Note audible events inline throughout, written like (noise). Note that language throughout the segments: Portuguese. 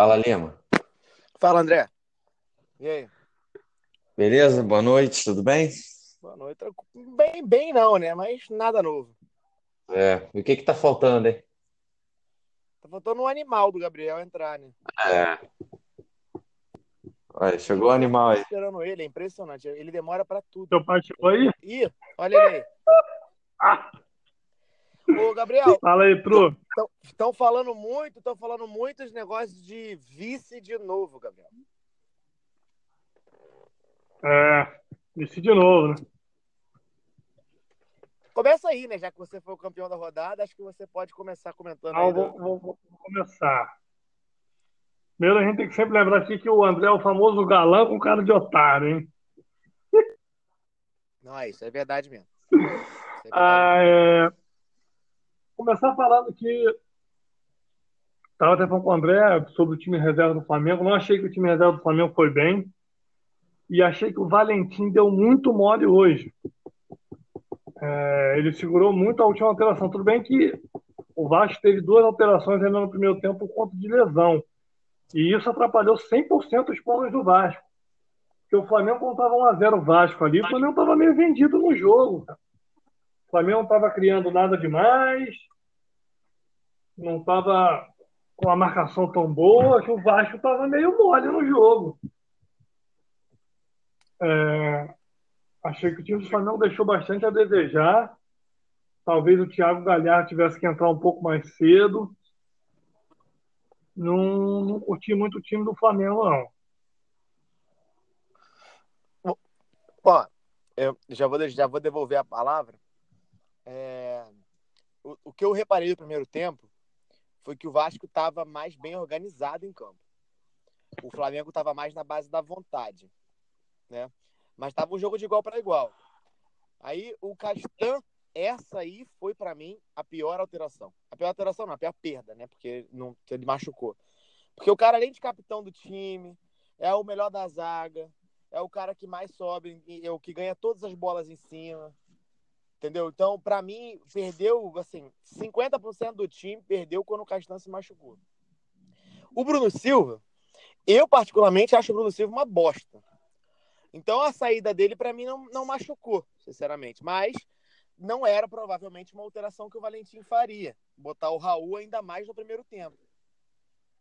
Fala, Lima. Fala, André. E aí? Beleza? Boa noite, tudo bem? Boa noite. Bem, bem não, né? Mas nada novo. É. E o que que tá faltando, hein? Tá faltando um animal do Gabriel entrar, né? É. Olha, chegou o animal aí. Esperando ele, é impressionante. Ele demora pra tudo. Teu pai chegou aí? Ih, olha ele aí. Ah, Ô, Gabriel, (laughs) fala aí, Tru. estão falando muito, estão falando muitos negócios de vice de novo, Gabriel. É, disse de novo, né? Começa aí, né? Já que você foi o campeão da rodada, acho que você pode começar comentando Não, aí. vou, do- vou- vou começar. Primeiro, a gente tem que sempre lembrar aqui que o André é o famoso galã com cara de otário, hein? Não, é isso, é verdade mesmo. É (laughs) verdade. Ah, é... Começar falando que estava até falando com o André sobre o time reserva do Flamengo. Não achei que o time reserva do Flamengo foi bem. E achei que o Valentim deu muito mole hoje. É, ele segurou muito a última alteração. Tudo bem que o Vasco teve duas alterações ainda no primeiro tempo por conta de lesão. E isso atrapalhou 100% os planos do Vasco. Porque o Flamengo contava 1x0 Vasco ali, o Flamengo estava meio vendido no jogo. O Flamengo não estava criando nada demais, não estava com a marcação tão boa, que o Vasco estava meio mole no jogo. É, achei que o time do Flamengo deixou bastante a desejar. Talvez o Thiago Galhardo tivesse que entrar um pouco mais cedo. Não, não curti muito o time do Flamengo, não. Ó, eu já vou, já vou devolver a palavra. É, o, o que eu reparei no primeiro tempo foi que o Vasco estava mais bem organizado em campo. O Flamengo estava mais na base da vontade, né? Mas estava um jogo de igual para igual. Aí o Castan, essa aí foi para mim a pior alteração. A pior alteração não, a pior perda, né? Porque não, ele machucou. Porque o cara, além de capitão do time, é o melhor da zaga, é o cara que mais sobe, é o que ganha todas as bolas em cima. Entendeu? Então, pra mim, perdeu, assim, 50% do time perdeu quando o Castan se machucou. O Bruno Silva, eu particularmente acho o Bruno Silva uma bosta. Então, a saída dele, pra mim, não, não machucou, sinceramente. Mas não era provavelmente uma alteração que o Valentim faria. Botar o Raul ainda mais no primeiro tempo.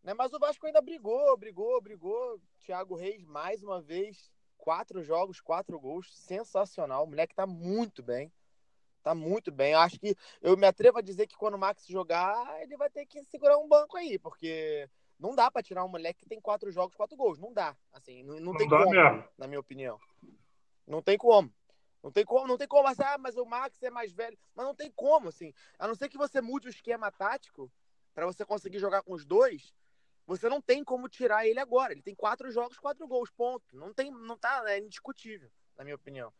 Né? Mas o Vasco ainda brigou, brigou, brigou. Thiago Reis, mais uma vez, quatro jogos, quatro gols. Sensacional. O moleque tá muito bem. Tá muito bem. Eu acho que eu me atrevo a dizer que quando o Max jogar, ele vai ter que segurar um banco aí, porque não dá pra tirar um moleque que tem quatro jogos, quatro gols. Não dá. Assim, não, não Não tem como, mesmo. na minha opinião. Não tem como. Não tem como, não tem como, assim, ah, mas o Max é mais velho. Mas não tem como, assim. A não ser que você mude o esquema tático pra você conseguir jogar com os dois, você não tem como tirar ele agora. Ele tem quatro jogos, quatro gols, ponto. Não tem, não tá, é indiscutível, na minha opinião.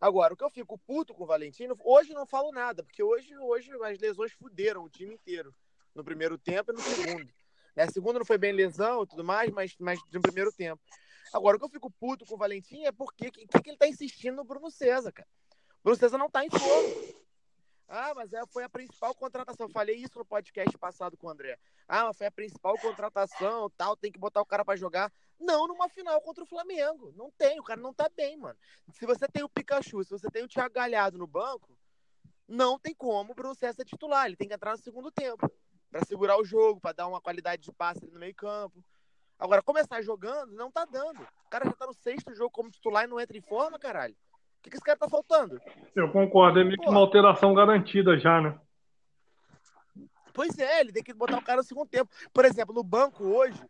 Agora, o que eu fico puto com o Valentino, hoje não falo nada, porque hoje, hoje as lesões fuderam o time inteiro. No primeiro tempo e no segundo. Né? Segundo não foi bem lesão e tudo mais, mas, mas no primeiro tempo. Agora, o que eu fico puto com o Valentim é porque que, que, ele tá insistindo no Bruno César, cara. O Bruno César não tá em forma. Ah, mas é, foi a principal contratação. Eu falei isso no podcast passado com o André. Ah, mas foi a principal contratação, tal, tem que botar o cara pra jogar. Não numa final contra o Flamengo. Não tem, o cara não tá bem, mano. Se você tem o Pikachu, se você tem o Thiago Galhardo no banco, não tem como o Bruno César titular. Ele tem que entrar no segundo tempo pra segurar o jogo, pra dar uma qualidade de passe ali no meio campo. Agora, começar jogando, não tá dando. O cara já tá no sexto jogo como titular e não entra em forma, caralho. O que, que esse cara tá faltando? Eu concordo, é meio que uma alteração garantida já, né? Pois é, ele tem que botar o cara no segundo tempo. Por exemplo, no banco hoje,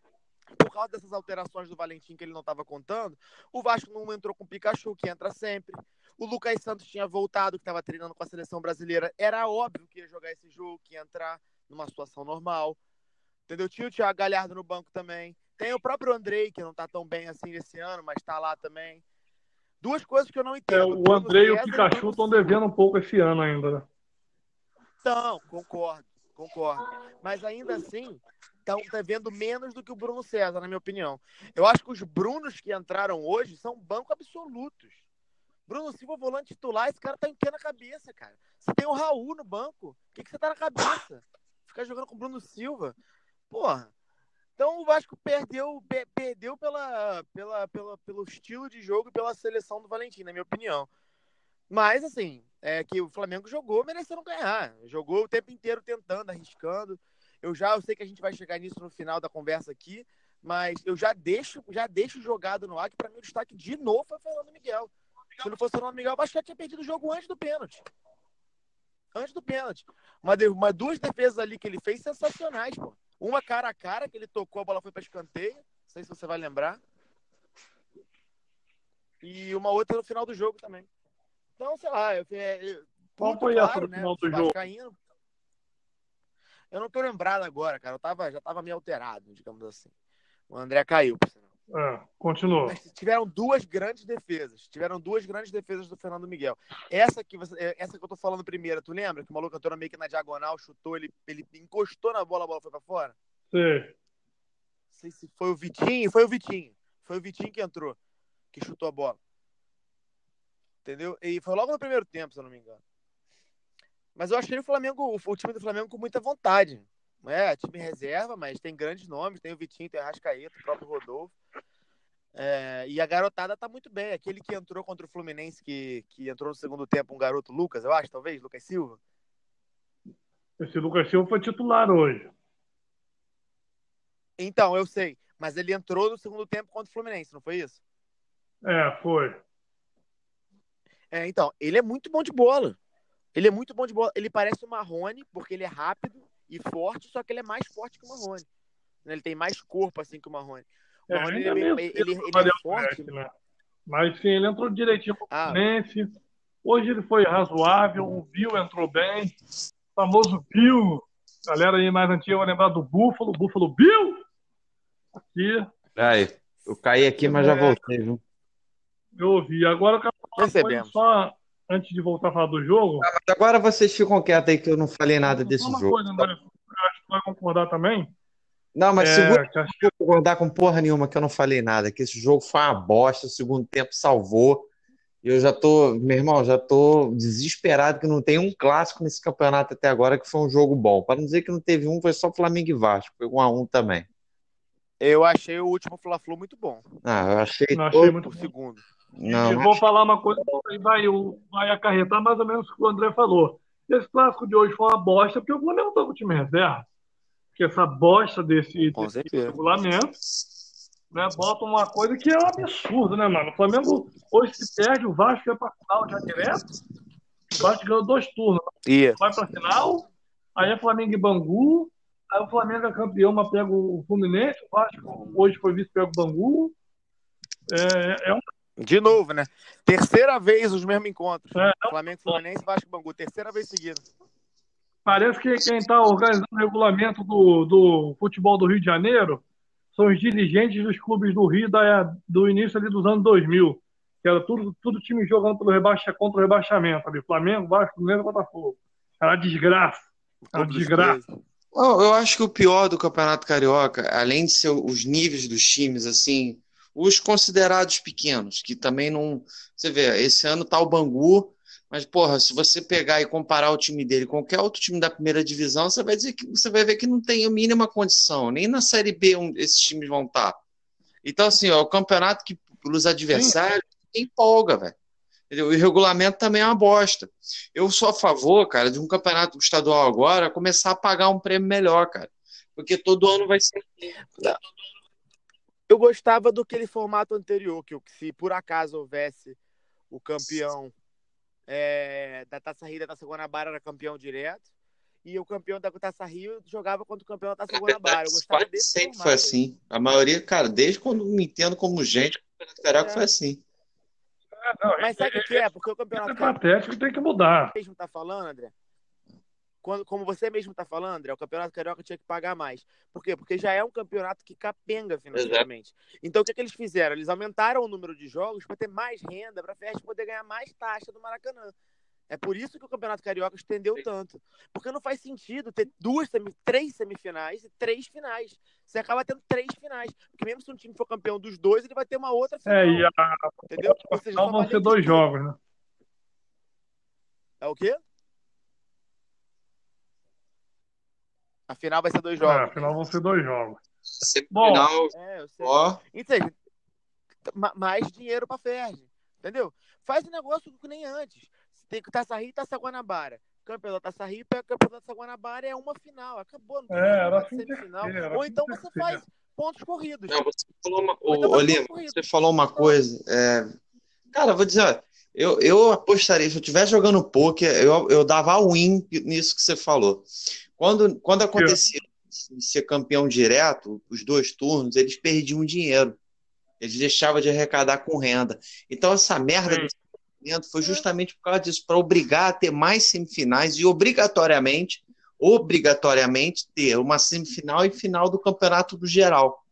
por causa dessas alterações do Valentim que ele não estava contando, o Vasco não entrou com o Pikachu, que entra sempre. O Lucas Santos tinha voltado, que estava treinando com a seleção brasileira. Era óbvio que ia jogar esse jogo, que ia entrar numa situação normal. Entendeu? Tinha o Thiago Galhardo no banco também. Tem o próprio Andrei, que não tá tão bem assim esse ano, mas tá lá também. Duas coisas que eu não É, entendo. o Bruno André e o Pikachu estão devendo um pouco esse ano ainda, né? Então, concordo, concordo. Mas ainda assim, estão devendo menos do que o Bruno César, na minha opinião. Eu acho que os Brunos que entraram hoje são banco absolutos. Bruno Silva, volante titular, esse cara tá em que na cabeça, cara? Você tem o Raul no banco. O que, que você tá na cabeça? Ficar jogando com o Bruno Silva. Porra. Então o Vasco perdeu, perdeu pela, pela, pela, pelo estilo de jogo e pela seleção do Valentim, na minha opinião. Mas, assim, é que o Flamengo jogou merecendo ganhar. Jogou o tempo inteiro tentando, arriscando. Eu já eu sei que a gente vai chegar nisso no final da conversa aqui, mas eu já deixo, já deixo jogado no ar que para mim o destaque de novo foi o Fernando Miguel. Se não fosse o Fernando Miguel, o Vasco já tinha perdido o jogo antes do pênalti. Antes do pênalti. Uma, uma, duas defesas ali que ele fez sensacionais, pô. Uma cara a cara, que ele tocou, a bola foi para escanteio. Não sei se você vai lembrar. E uma outra no final do jogo também. Então, sei lá, eu, eu, Qual foi claro, essa né, final do jogo? Eu não tô lembrado agora, cara. Eu tava, já tava meio alterado, digamos assim. O André caiu, por sinal. É, continua. Mas tiveram duas grandes defesas. Tiveram duas grandes defesas do Fernando Miguel. Essa que, você, é, essa que eu tô falando primeiro, tu lembra? Que o maluco entrou meio que na diagonal, chutou, ele, ele encostou na bola, a bola foi pra fora? Sim. Não sei se foi o Vitinho. Foi o Vitinho. Foi o Vitinho que entrou, que chutou a bola. Entendeu? E foi logo no primeiro tempo, se eu não me engano. Mas eu achei o Flamengo, o time do Flamengo com muita vontade. É, time reserva, mas tem grandes nomes, tem o Vitinho, tem o Arrascaeta, o próprio Rodolfo. É, e a garotada tá muito bem. Aquele que entrou contra o Fluminense, que, que entrou no segundo tempo, um garoto Lucas, eu acho, talvez, Lucas Silva. Esse Lucas Silva foi titular hoje. Então, eu sei. Mas ele entrou no segundo tempo contra o Fluminense, não foi isso? É, foi. É, então, ele é muito bom de bola. Ele é muito bom de bola. Ele parece o Marrone, porque ele é rápido e forte, só que ele é mais forte que o Marrone. Ele tem mais corpo, assim, que o Marrone. O é, Marrone, ele, ele, ele, ele, é forte. né? Mas, sim, ele entrou direitinho no ah. Fluminense. Hoje ele foi razoável. O Bill entrou bem. O famoso Bill. Galera aí mais antiga vai lembrar do Búfalo. Búfalo Bill! Aqui. Aí, eu caí aqui, mas já é. voltei, viu? Eu ouvi. Agora eu quero Recebemos. Só antes de voltar a falar do jogo. Ah, agora vocês ficam quietos aí que eu não falei nada desse uma jogo. Coisa, André, acho que vai concordar também. Não, mas é, segura que acho... não vou concordar com porra nenhuma que eu não falei nada, que esse jogo foi uma bosta, o segundo tempo salvou. E eu já tô, meu irmão, já tô desesperado que não tem um clássico nesse campeonato até agora que foi um jogo bom. Para não dizer que não teve um, foi só Flamengo e Vasco, foi um a um também. Eu achei o último Fla-Flu muito bom. Ah, eu achei, não, achei muito o segundo. Não, vou falar uma coisa que vai, vai acarretar mais ou menos o que o André falou. Esse clássico de hoje foi uma bosta, porque o Flamengo está com o time reserva. Porque essa bosta desse, desse regulamento né, bota uma coisa que é um absurdo, né, mano? O Flamengo hoje se perde, o Vasco é para final já direto. O Vasco ganhou dois turnos. Yeah. Vai para final, aí é Flamengo e Bangu. Aí o Flamengo é campeão, mas pega o Fluminense. O Vasco hoje foi vice, pega o Bangu. É, é um de novo, né? Terceira vez os mesmos encontros. É, Flamengo, Fluminense, Vasco Bangu. Terceira vez seguida. Parece que quem está organizando o regulamento do, do futebol do Rio de Janeiro são os dirigentes dos clubes do Rio da, do início ali dos anos 2000. Que era tudo, tudo time jogando pelo rebaixa, contra o rebaixamento. Ali. Flamengo, Vasco, Fluminense e Botafogo. Era desgraça. Era desgraça. Eu acho que o pior do Campeonato Carioca, além de ser os níveis dos times, assim, os considerados pequenos, que também não. Você vê, esse ano tá o Bangu, mas, porra, se você pegar e comparar o time dele com qualquer outro time da primeira divisão, você vai dizer que você vai ver que não tem a mínima condição. Nem na Série B esses times vão estar. Tá. Então, assim, ó, o campeonato que pelos adversários empolga, velho. O regulamento também é uma bosta. Eu sou a favor, cara, de um campeonato estadual agora começar a pagar um prêmio melhor, cara. Porque todo ano vai ser. Não. Eu gostava do aquele formato anterior, que se por acaso houvesse o campeão é, da Taça Rio da Taça Guanabara era campeão direto, e o campeão da Taça Rio jogava contra o campeão da Taça Guanabara. Eu gostava Quase desse sempre formato. foi assim. A maioria, cara, desde quando me entendo como gente, o Carioca é. foi assim. É, não, Mas sabe o que é? Porque o campeonato. É patético tem que mudar. mesmo tá falando, André? Quando, como você mesmo está falando, André, o Campeonato Carioca tinha que pagar mais. Por quê? Porque já é um campeonato que capenga financeiramente. Exato. Então, o que, é que eles fizeram? Eles aumentaram o número de jogos para ter mais renda, para a Fest poder ganhar mais taxa do Maracanã. É por isso que o Campeonato Carioca estendeu tanto. Porque não faz sentido ter duas, três semifinais e três finais. Você acaba tendo três finais. Porque mesmo se um time for campeão dos dois, ele vai ter uma outra final. É, e a... Entendeu? Ou seja, vão ser dois jogos, né? É o quê? A final vai ser dois jogos. É, a final vão ser dois jogos. Semifinal, É, eu sei. ó. Então, ma- mais dinheiro pra Ferdi. Entendeu? Faz o negócio que nem antes. Tem que Taça Rio e Taça Guanabara. Campeão da Taça Rio e campeão da Taça Guanabara é uma final. Acabou. Não tem É, era assim semifinal. era Ou assim então você faz pontos corridos. Não, você falou uma. Ou então você falou uma coisa. é, Cara, vou dizer, ó, eu, eu apostaria, se eu estivesse jogando poker, eu, eu dava win nisso que você falou. Quando, quando acontecia de ser campeão direto, os dois turnos, eles perdiam dinheiro. Eles deixavam de arrecadar com renda. Então, essa merda Sim. movimento foi justamente por causa disso, para obrigar a ter mais semifinais e obrigatoriamente, obrigatoriamente ter uma semifinal e final do campeonato do geral.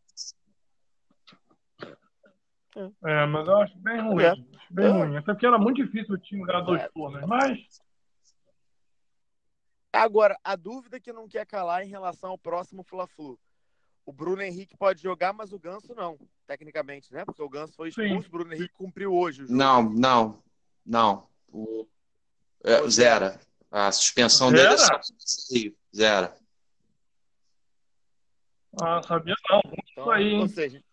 É, mas eu acho bem ruim. É. Bem É. ruim. Até porque era muito difícil o time ganhar dois É. turnos. Mas, Agora, a dúvida que não quer calar em relação ao próximo Fla-Flu. O Bruno Henrique pode jogar, mas o Ganso não, tecnicamente, né? Porque o Ganso foi Sim. expulso, o Bruno Henrique cumpriu hoje o jogo. Não, não, não. O, é, zera. A suspensão dele é Sim, zera. ah, sabia não. Então, Isso aí? Ou seja,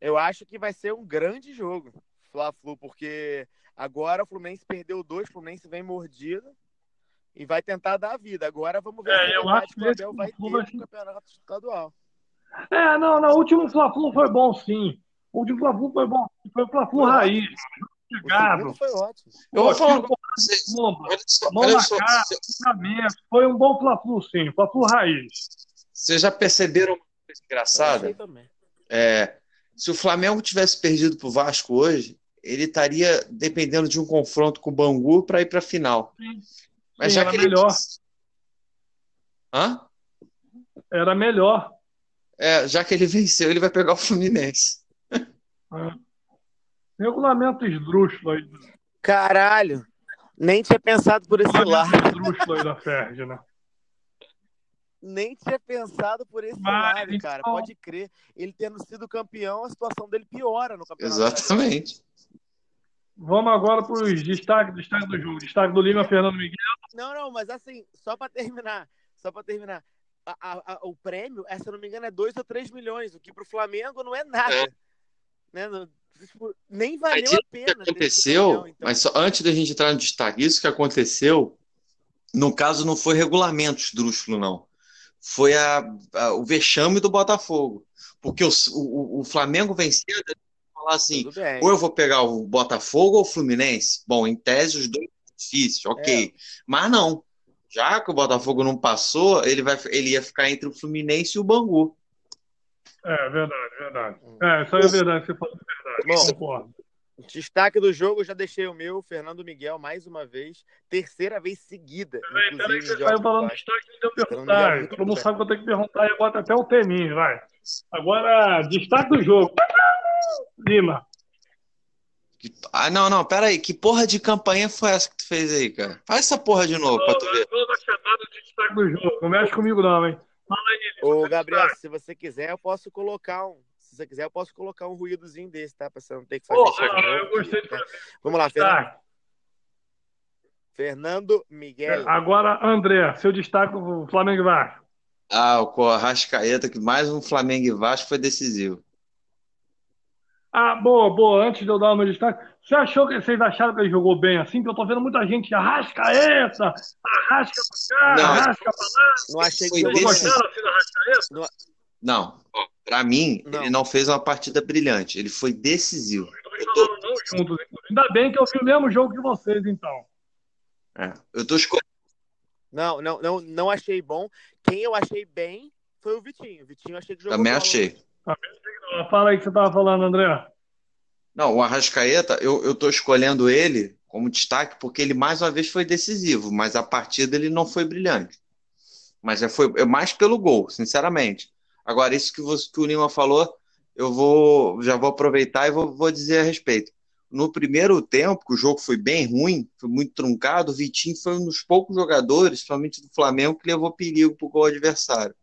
eu acho que vai ser um grande jogo, Fla-Flu, porque agora o Fluminense perdeu dois, o Fluminense vem mordido e vai tentar dar a vida. Agora vamos ver É, eu acho que o Abel vai ter vai no campeonato estadual. É, não, não. O último Fla-Flu foi bom, sim. O último Fla-Flu foi bom. Foi o Fla-Flu raiz. O Chegado. foi ótimo. Eu vou falar pra vocês. mão na cara, cruzamento. Foi um bom Fla-Flu, sim. Fla-Flu raiz. Vocês já perceberam uma coisa Eu engraçada? achei também. É, se o Flamengo tivesse perdido pro Vasco hoje, ele estaria dependendo de um confronto com o Bangu para ir para a final. Sim. Mas Sim, já era que ele melhor. Hã? Era melhor. É, já que ele (laughs) venceu, ele vai pegar o Fluminense. Regulamento esdrúxulo aí. Caralho, nem tinha pensado por esse lado. Regulamento esdrúxulo aí da Ferg, né? Nem tinha pensado por esse Mas, lado, cara. então- Pode crer. Ele tendo sido campeão, a situação dele piora no campeonato. Exatamente. Vamos agora para os destaques, destaque do jogo. Destaque do Lima, Fernando Miguel. Não, não, mas assim, só pra terminar, só pra terminar. A- a- a- o prêmio, é, se eu não me engano, é 2 ou 3 milhões, o que pro Flamengo não é nada. É. Né? Não- tipo, nem valeu a pena. aconteceu, campeão, então. mas só antes da gente entrar no destaque, isso que aconteceu, no caso, não foi regulamento esdrúxulo, não. Foi a, a- o vexame do Botafogo. Porque o, o, o Flamengo venceu, falar assim, ou eu vou pegar o Botafogo ou o Fluminense. Bom, em tese, os dois são difíceis, ok. Mas não. Já que o Botafogo não passou, ele, vai, ele ia ficar entre o Fluminense e o Bangu. É, verdade, verdade. É, isso aí é verdade, você falou verdade. Bom. Destaque do jogo, eu já deixei o meu, Fernando Miguel, mais uma vez. Terceira vez seguida. Peraí, peraí que você jogos saiu falando destaque e deu Fernando perguntar. Todo mundo sabe que eu tenho que perguntar e bota até o teminho, vai. Agora, destaque do jogo. Lima. Ah, não, não, pera aí. Que porra de campanha foi essa que tu fez aí, cara? Faz essa porra de novo pra tu ver. De destaque do jogo. Não mexe comigo, não, hein? Fala aí. Ô, seu Gabriel, se você quiser, eu posso colocar um. Se você quiser, eu posso colocar um ruídozinho desse, tá? Pra você não ter que fazer Porra, isso novo. eu gostei de fazer Vamos lá, Fernando, destaque. Fernando Miguel. Agora, André, seu destaque do Flamengo Vasco. Ah, o Arrascaeta, que mais um Flamengo e Vasco foi decisivo. Ah, boa, boa. Antes de eu dar o meu destaque, você achou que vocês acharam que ele jogou bem assim? Que eu tô vendo muita gente arrasca essa, arrasca pra cá, Não, arrasca pra lá. Não achei que Foi desse- assim Arrascaeta? Não, ó, pra mim, Não. ele não fez uma partida brilhante. Ele foi decisivo. Eu tô, não juntos. Ainda bem que eu vi o mesmo jogo que vocês, então. é, eu tô escolhendo. Não, não, não, não achei bom. Quem eu achei bem foi o Vitinho. O Vitinho eu achei que jogou Também bola. achei. Fala aí o que você tava falando, André. Não, o Arrascaeta, eu, eu tô escolhendo ele como destaque porque ele mais uma vez foi decisivo, mas a partida ele não foi brilhante. Mas é, foi é mais pelo gol, sinceramente. Agora, isso que, você, que o Lima falou, eu vou já vou aproveitar e vou, vou dizer a respeito. No primeiro tempo, que o jogo foi bem ruim, foi muito truncado, o Vitinho foi um dos poucos jogadores, principalmente do Flamengo, que levou perigo pro gol adversário.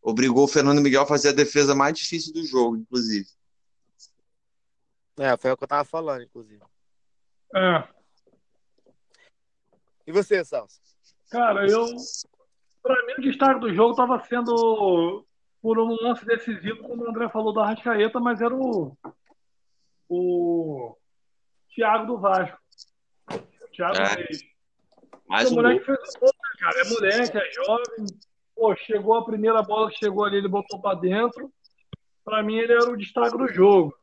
Obrigou o Fernando Miguel a fazer a defesa mais difícil do jogo, inclusive. É, foi o que eu tava falando, inclusive. É, E você, Salso? cara, eu. Pra mim, o destaque do jogo tava sendo por um lance decisivo, como o André falou da Rascaeta, mas era o, o Thiago do Vasco. O Thiago É. Reis. Mais o um moleque gol. fez o gol, né, cara? É moleque, é jovem. Pô, chegou a primeira bola que chegou ali, ele botou pra dentro. Pra mim, ele era o destaque do jogo.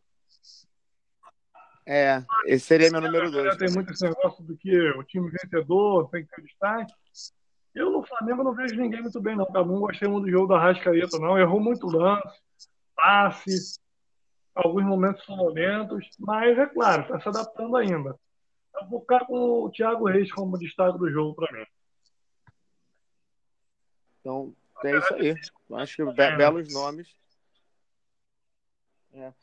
É, esse seria meu número dois. tem muito esse negócio do que o time vencedor tem que ter destaque. Eu no Flamengo não vejo ninguém muito bem, não. cara. Não gostei muito do jogo da Rascaeta, não. Errou muito lance, passe, alguns momentos sonolentos, mas é claro, está se adaptando ainda. Eu vou ficar com o Thiago Reis como destaque do jogo para mim. Então, é isso aí. Acho que be- belos nomes. É.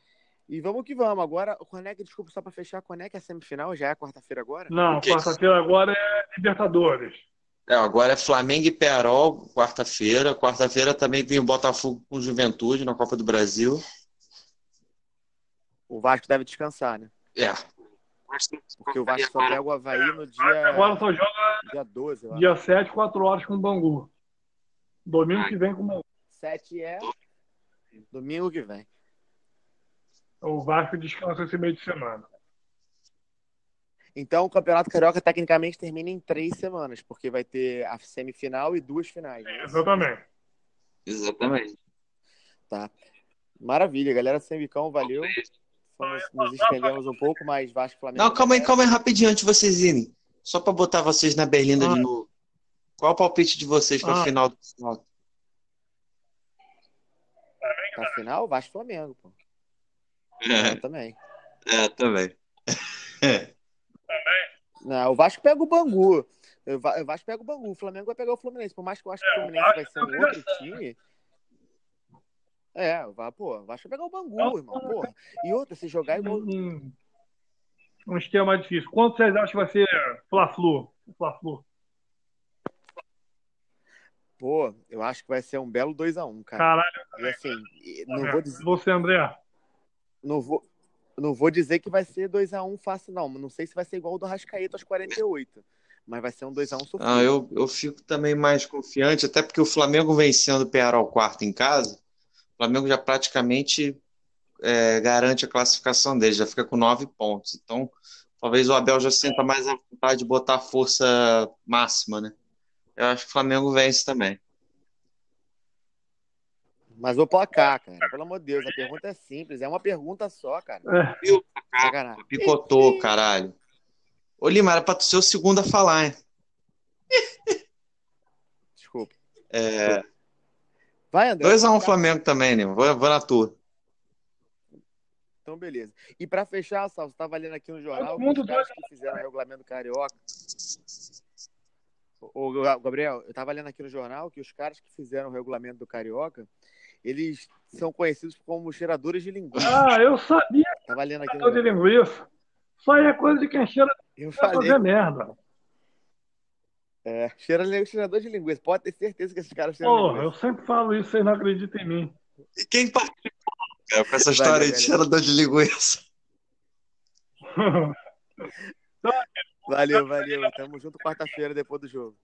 E vamos que vamos. Agora, o Conec, desculpa, só para fechar, Conec é semifinal? Já é quarta-feira agora? Não, quarta-feira agora é Libertadores. É, agora é Flamengo e Perol, quarta-feira. Quarta-feira também tem o Botafogo com Juventude na Copa do Brasil. O Vasco deve descansar, né? É. Porque o Vasco só pega o Havaí no Agora dia, só joga dia 12, eu acho. dia 7, 4 horas com o Bangu. Domingo que vem com o Bangu. 7 é domingo que vem. O Vasco descansa esse meio de semana. Então, o Campeonato Carioca tecnicamente termina em três semanas, porque vai ter a semifinal e duas finais. né? Exatamente. Exatamente. Tá. Maravilha, galera. Semicão, valeu. Fomos, nos estendemos um pouco, mas Vasco Flamengo. Não, calma aí, calma aí, rapidinho, antes de vocês irem. Só pra botar vocês na berlinda Ah. de novo. Qual o palpite de vocês pra Ah. final do campeonato? Pra final, Vasco Flamengo, pô. Eu É, também. é, também. Não, o Vasco pega o Bangu. O Va- o Vasco pega o Bangu. O Flamengo vai pegar o Fluminense. Por mais que eu acho que o Fluminense vai ser um outro time. É, vai, pô, vai pegar o Bangu, irmão. Porra. E outra, se jogar igual. Um, um esquema mais difícil. Quanto vocês acham que vai ser Fla-Flu? Fla-Flu. Pô, eu acho que vai ser um belo 2x1, cara. Caralho, E assim, não vou dizer. você, André. Não vou, não vou dizer que vai ser 2x1 fácil, não. Não sei se vai ser igual o do Rascaeta aos 48. Mas vai ser um 2x1 sofrido. Ah, eu, eu fico também mais confiante, até porque o Flamengo vencendo o Pearol quarto em casa, o Flamengo já praticamente é, garante a classificação dele, já fica com nove pontos. Então, talvez o Abel já sinta mais a vontade de botar a força máxima, né? Eu acho que o Flamengo vence também. Mas o placar, cara. Pelo amor de Deus, a pergunta é simples. É uma pergunta só, cara. É, Sacanagem. Picotou, caralho. Ô, Lima, era pra tu ser o segundo a falar, hein? Desculpa. É, Vai, André. 2x1 Flamengo também, Lima. Vou, vou na tua. Então, beleza. E pra fechar, Salvo, você tava lendo aqui no jornal mundo que os caras que fizeram o regulamento carioca. Ô, Gabriel, eu tava lendo aqui no jornal que os caras que fizeram o regulamento do carioca, eles são conhecidos como cheiradores de linguiça. Ah, eu sabia Tava lendo aqui no de linguiça. Isso aí é coisa de quem cheira Eu pra falei, fazer merda. É, cheira- cheirador de linguiça. Pode ter certeza que esses caras cheiram Porra, eu sempre falo isso, vocês não acreditam em mim. E quem participou, cara, com essa Valeu, história aí de valeu. cheirador de linguiça? (laughs) Valeu, valeu. Tamo junto quarta-feira depois do jogo.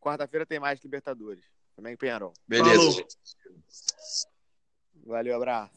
Quarta-feira tem mais Libertadores. Também Penharol. Beleza, Falou. Valeu, abraço.